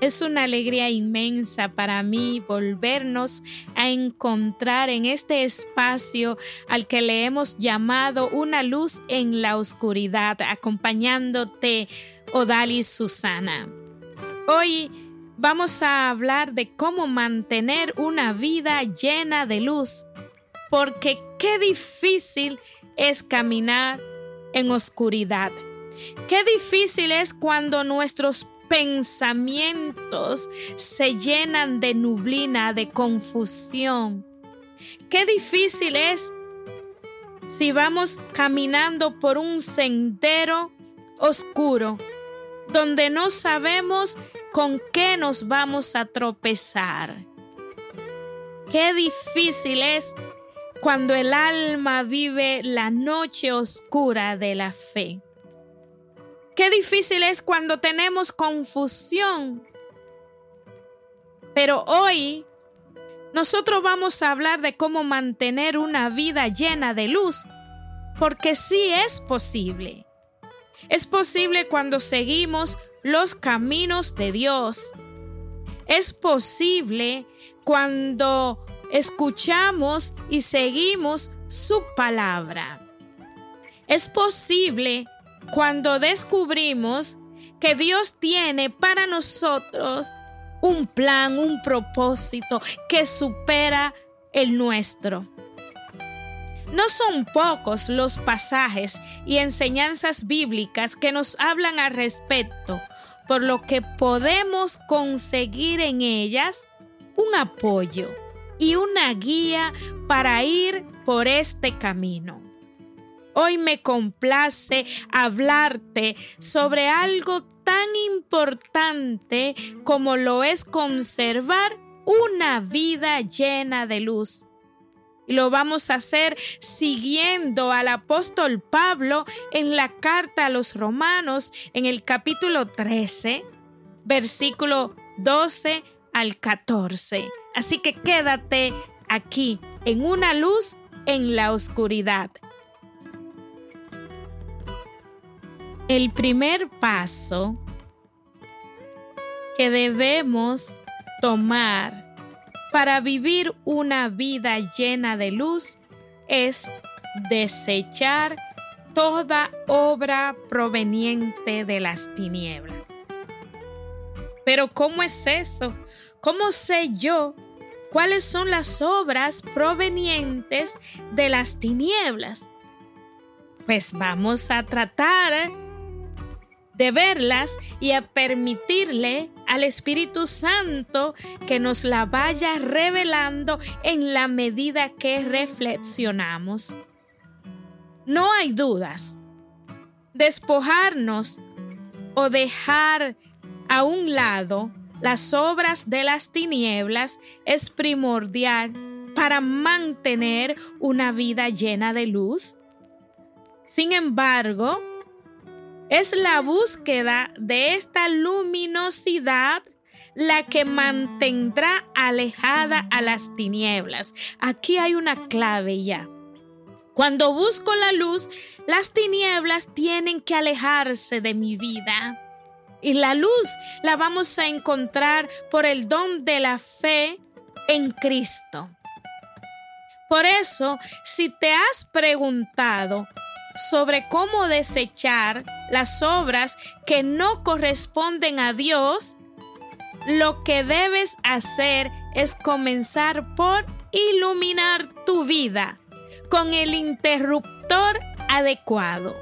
Es una alegría inmensa para mí volvernos a encontrar en este espacio al que le hemos llamado una luz en la oscuridad, acompañándote, Odalis Susana. Hoy vamos a hablar de cómo mantener una vida llena de luz, porque qué difícil es caminar en oscuridad. Qué difícil es cuando nuestros pensamientos se llenan de nublina, de confusión. Qué difícil es si vamos caminando por un sendero oscuro, donde no sabemos con qué nos vamos a tropezar. Qué difícil es cuando el alma vive la noche oscura de la fe. Qué difícil es cuando tenemos confusión. Pero hoy nosotros vamos a hablar de cómo mantener una vida llena de luz, porque sí es posible. Es posible cuando seguimos los caminos de Dios. Es posible cuando escuchamos y seguimos su palabra. Es posible cuando descubrimos que Dios tiene para nosotros un plan, un propósito que supera el nuestro. No son pocos los pasajes y enseñanzas bíblicas que nos hablan al respecto, por lo que podemos conseguir en ellas un apoyo y una guía para ir por este camino. Hoy me complace hablarte sobre algo tan importante como lo es conservar una vida llena de luz. Y lo vamos a hacer siguiendo al apóstol Pablo en la carta a los romanos en el capítulo 13, versículo 12 al 14. Así que quédate aquí en una luz en la oscuridad. El primer paso que debemos tomar para vivir una vida llena de luz es desechar toda obra proveniente de las tinieblas. Pero ¿cómo es eso? ¿Cómo sé yo cuáles son las obras provenientes de las tinieblas? Pues vamos a tratar de verlas y a permitirle al Espíritu Santo que nos la vaya revelando en la medida que reflexionamos. No hay dudas. Despojarnos o dejar a un lado las obras de las tinieblas es primordial para mantener una vida llena de luz. Sin embargo, es la búsqueda de esta luminosidad la que mantendrá alejada a las tinieblas. Aquí hay una clave ya. Cuando busco la luz, las tinieblas tienen que alejarse de mi vida. Y la luz la vamos a encontrar por el don de la fe en Cristo. Por eso, si te has preguntado, sobre cómo desechar las obras que no corresponden a Dios, lo que debes hacer es comenzar por iluminar tu vida con el interruptor adecuado.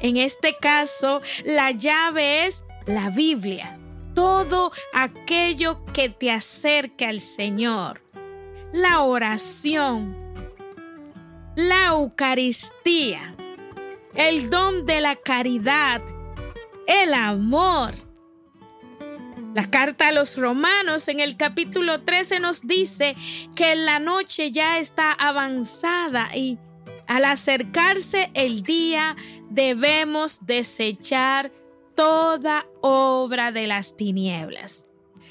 En este caso, la llave es la Biblia, todo aquello que te acerque al Señor, la oración, la Eucaristía, el don de la caridad, el amor. La carta a los romanos en el capítulo 13 nos dice que la noche ya está avanzada y al acercarse el día debemos desechar toda obra de las tinieblas.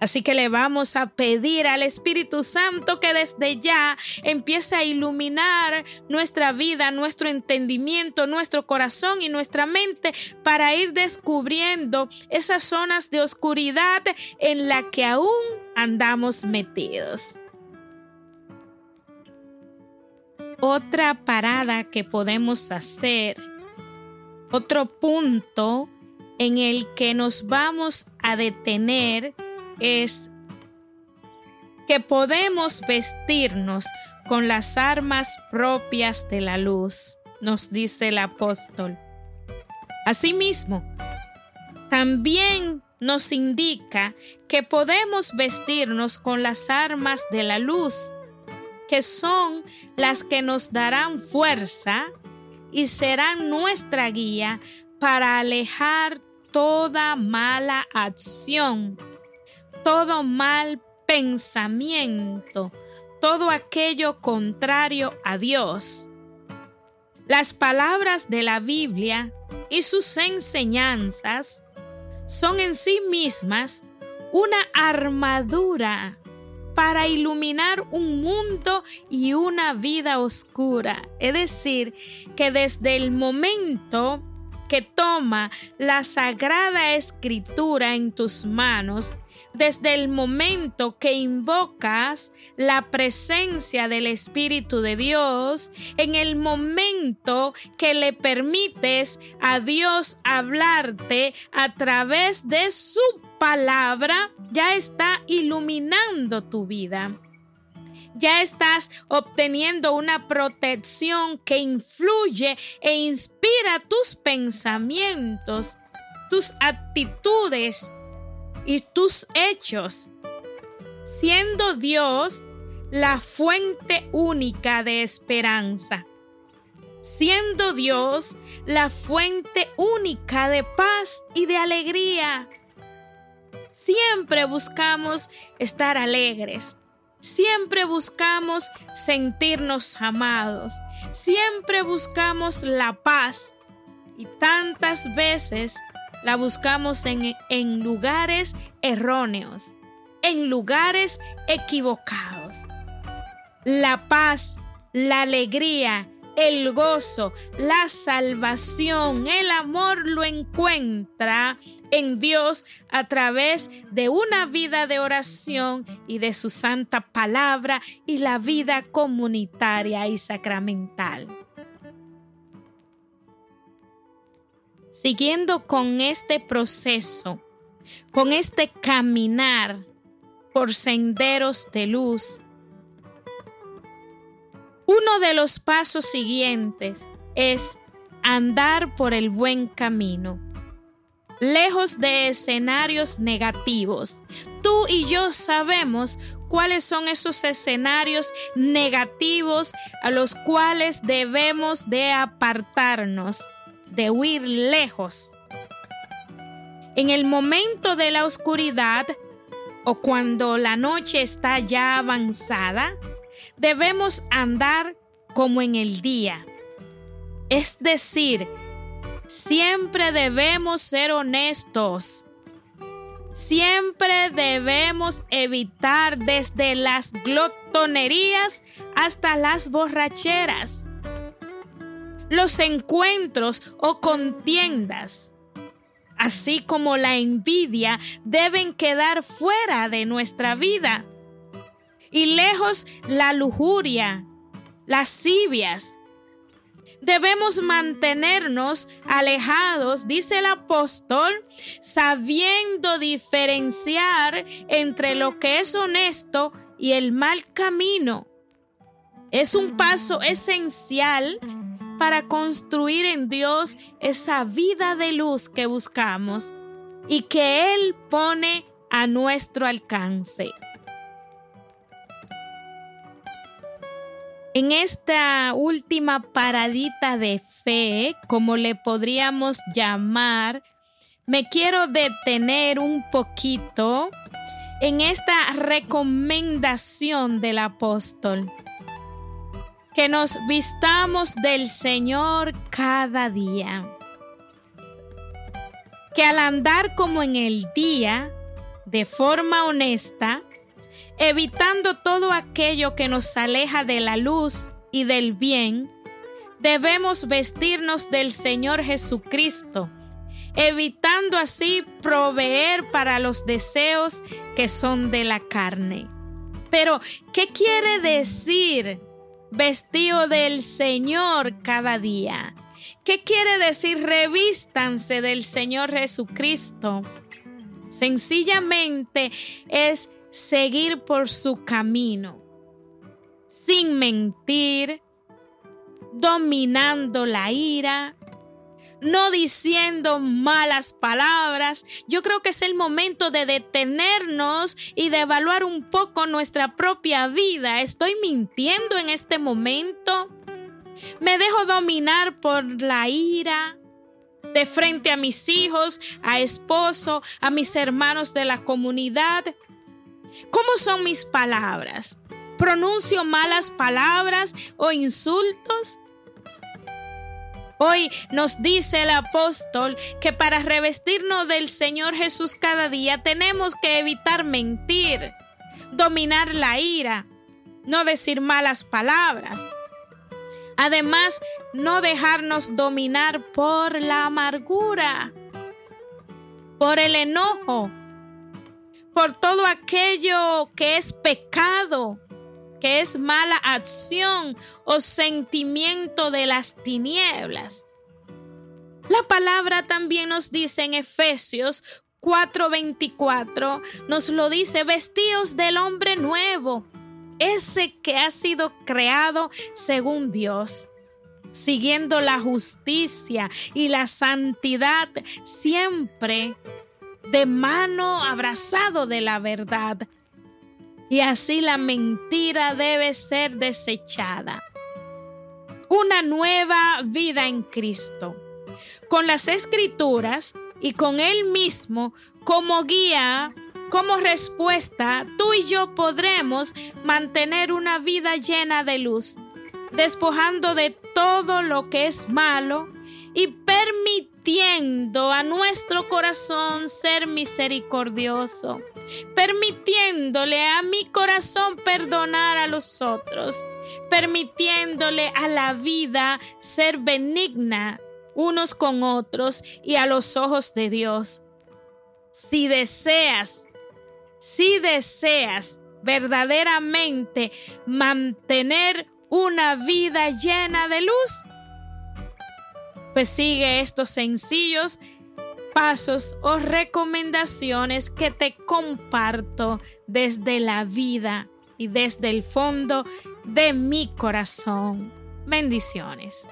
Así que le vamos a pedir al Espíritu Santo que desde ya empiece a iluminar nuestra vida, nuestro entendimiento, nuestro corazón y nuestra mente para ir descubriendo esas zonas de oscuridad en la que aún andamos metidos. Otra parada que podemos hacer, otro punto en el que nos vamos a detener es que podemos vestirnos con las armas propias de la luz, nos dice el apóstol. Asimismo, también nos indica que podemos vestirnos con las armas de la luz, que son las que nos darán fuerza y serán nuestra guía para alejar toda mala acción todo mal pensamiento, todo aquello contrario a Dios. Las palabras de la Biblia y sus enseñanzas son en sí mismas una armadura para iluminar un mundo y una vida oscura. Es decir, que desde el momento que toma la sagrada escritura en tus manos, desde el momento que invocas la presencia del Espíritu de Dios, en el momento que le permites a Dios hablarte a través de su palabra, ya está iluminando tu vida. Ya estás obteniendo una protección que influye e inspira tus pensamientos, tus actitudes y tus hechos, siendo Dios la fuente única de esperanza, siendo Dios la fuente única de paz y de alegría. Siempre buscamos estar alegres, siempre buscamos sentirnos amados, siempre buscamos la paz y tantas veces la buscamos en, en lugares erróneos, en lugares equivocados. La paz, la alegría, el gozo, la salvación, el amor lo encuentra en Dios a través de una vida de oración y de su santa palabra y la vida comunitaria y sacramental. Siguiendo con este proceso, con este caminar por senderos de luz, uno de los pasos siguientes es andar por el buen camino, lejos de escenarios negativos. Tú y yo sabemos cuáles son esos escenarios negativos a los cuales debemos de apartarnos de huir lejos. En el momento de la oscuridad o cuando la noche está ya avanzada, debemos andar como en el día. Es decir, siempre debemos ser honestos. Siempre debemos evitar desde las glotonerías hasta las borracheras los encuentros o contiendas, así como la envidia, deben quedar fuera de nuestra vida. Y lejos la lujuria, lascivias. Debemos mantenernos alejados, dice el apóstol, sabiendo diferenciar entre lo que es honesto y el mal camino. Es un paso esencial para construir en Dios esa vida de luz que buscamos y que Él pone a nuestro alcance. En esta última paradita de fe, como le podríamos llamar, me quiero detener un poquito en esta recomendación del apóstol que nos vistamos del Señor cada día. Que al andar como en el día, de forma honesta, evitando todo aquello que nos aleja de la luz y del bien, debemos vestirnos del Señor Jesucristo, evitando así proveer para los deseos que son de la carne. Pero, ¿qué quiere decir vestido del Señor cada día? ¿Qué quiere decir revístanse del Señor Jesucristo? Sencillamente es seguir por su camino, sin mentir, dominando la ira, no diciendo malas palabras. Yo creo que es el momento de detenernos y de evaluar un poco nuestra propia vida. ¿Estoy mintiendo en este momento? ¿Me dejo dominar por la ira? de frente a mis hijos, a esposo, a mis hermanos de la comunidad. ¿Cómo son mis palabras? ¿Pronuncio malas palabras o insultos? Hoy nos dice el apóstol que para revestirnos del Señor Jesús cada día tenemos que evitar mentir, dominar la ira, no decir malas palabras. Además, no dejarnos dominar por la amargura, por el enojo, por todo aquello que es pecado, que es mala acción o sentimiento de las tinieblas. La palabra también nos dice en Efesios 4:24, nos lo dice, vestíos del hombre nuevo, ese que ha sido creado según Dios, siguiendo la justicia y la santidad siempre de mano abrazado de la verdad y así la mentira debe ser desechada. Una nueva vida en Cristo. Con las escrituras y con Él mismo como guía, como respuesta, tú y yo podremos mantener una vida llena de luz, despojando de todo lo que es malo y permitiendo a nuestro corazón ser misericordioso permitiéndole a mi corazón perdonar a los otros, permitiéndole a la vida ser benigna unos con otros y a los ojos de Dios. Si deseas, si deseas verdaderamente mantener una vida llena de luz, pues sigue estos sencillos pasos o recomendaciones que te comparto desde la vida y desde el fondo de mi corazón. Bendiciones.